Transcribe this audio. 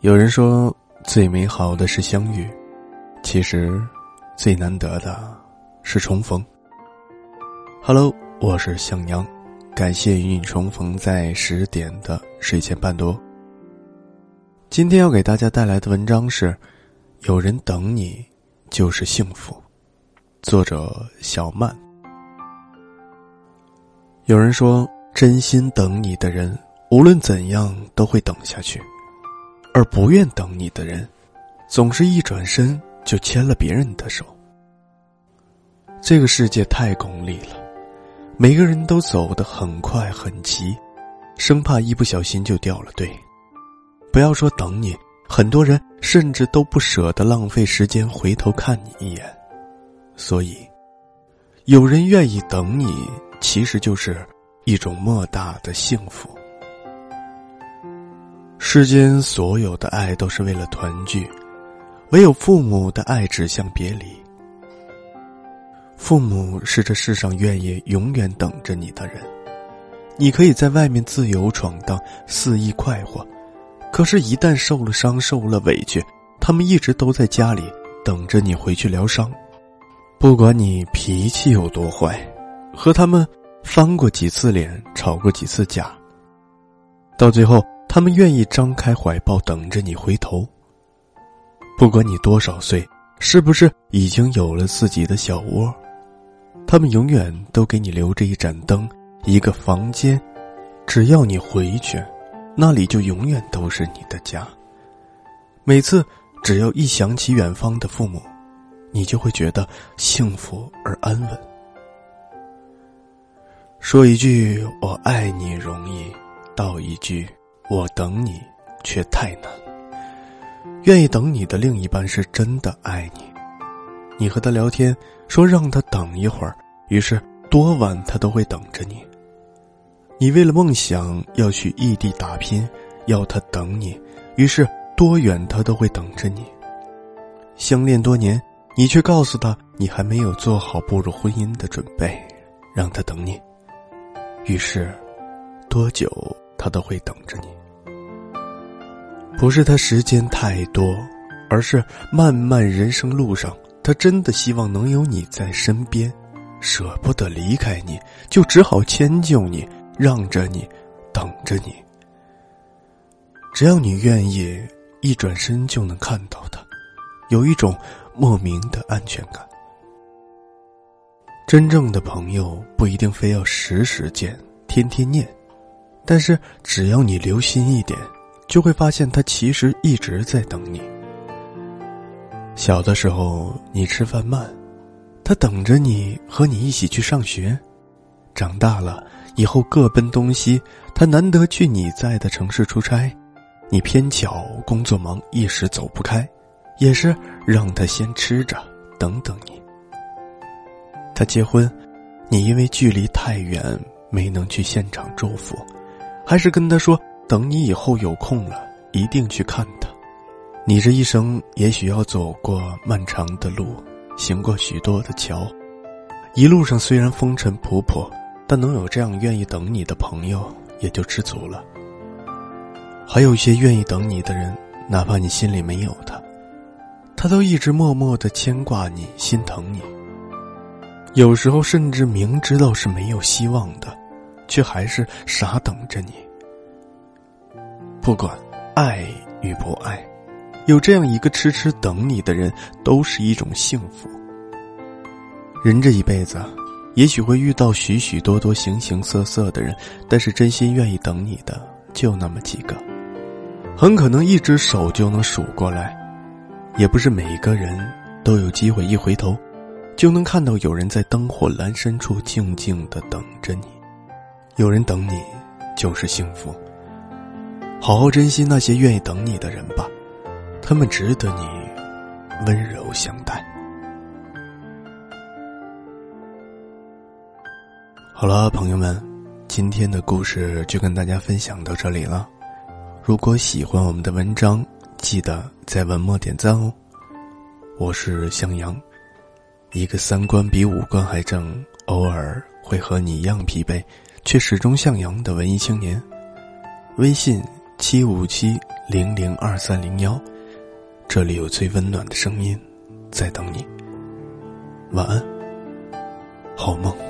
有人说，最美好的是相遇，其实最难得的是重逢。Hello，我是向阳，感谢与你重逢在十点的睡前伴读。今天要给大家带来的文章是：有人等你就是幸福。作者小曼。有人说，真心等你的人，无论怎样都会等下去。而不愿等你的人，总是一转身就牵了别人的手。这个世界太功利了，每个人都走得很快很急，生怕一不小心就掉了队。不要说等你，很多人甚至都不舍得浪费时间回头看你一眼。所以，有人愿意等你，其实就是一种莫大的幸福。世间所有的爱都是为了团聚，唯有父母的爱指向别离。父母是这世上愿意永远等着你的人，你可以在外面自由闯荡，肆意快活，可是，一旦受了伤、受了委屈，他们一直都在家里等着你回去疗伤。不管你脾气有多坏，和他们翻过几次脸，吵过几次架，到最后。他们愿意张开怀抱等着你回头。不管你多少岁，是不是已经有了自己的小窝，他们永远都给你留着一盏灯，一个房间。只要你回去，那里就永远都是你的家。每次只要一想起远方的父母，你就会觉得幸福而安稳。说一句“我爱你”容易，道一句。我等你，却太难。愿意等你的另一半是真的爱你，你和他聊天，说让他等一会儿，于是多晚他都会等着你。你为了梦想要去异地打拼，要他等你，于是多远他都会等着你。相恋多年，你却告诉他你还没有做好步入婚姻的准备，让他等你，于是多久？他都会等着你，不是他时间太多，而是漫漫人生路上，他真的希望能有你在身边，舍不得离开你，就只好迁就你，让着你，等着你。只要你愿意，一转身就能看到他，有一种莫名的安全感。真正的朋友不一定非要时时见，天天念。但是只要你留心一点，就会发现他其实一直在等你。小的时候你吃饭慢，他等着你和你一起去上学；长大了以后各奔东西，他难得去你在的城市出差，你偏巧工作忙一时走不开，也是让他先吃着等等你。他结婚，你因为距离太远没能去现场祝福。还是跟他说，等你以后有空了，一定去看他。你这一生也许要走过漫长的路，行过许多的桥，一路上虽然风尘仆仆，但能有这样愿意等你的朋友，也就知足了。还有一些愿意等你的人，哪怕你心里没有他，他都一直默默的牵挂你，心疼你。有时候甚至明知道是没有希望的。却还是傻等着你。不管爱与不爱，有这样一个痴痴等你的人，都是一种幸福。人这一辈子，也许会遇到许许多多形形色色的人，但是真心愿意等你的，就那么几个。很可能一只手就能数过来，也不是每一个人都有机会一回头，就能看到有人在灯火阑珊处静静的等着你。有人等你，就是幸福。好好珍惜那些愿意等你的人吧，他们值得你温柔相待。好了，朋友们，今天的故事就跟大家分享到这里了。如果喜欢我们的文章，记得在文末点赞哦。我是向阳，一个三观比五官还正，偶尔会和你一样疲惫。却始终向阳的文艺青年。微信七五七零零二三零幺，这里有最温暖的声音在等你。晚安，好梦。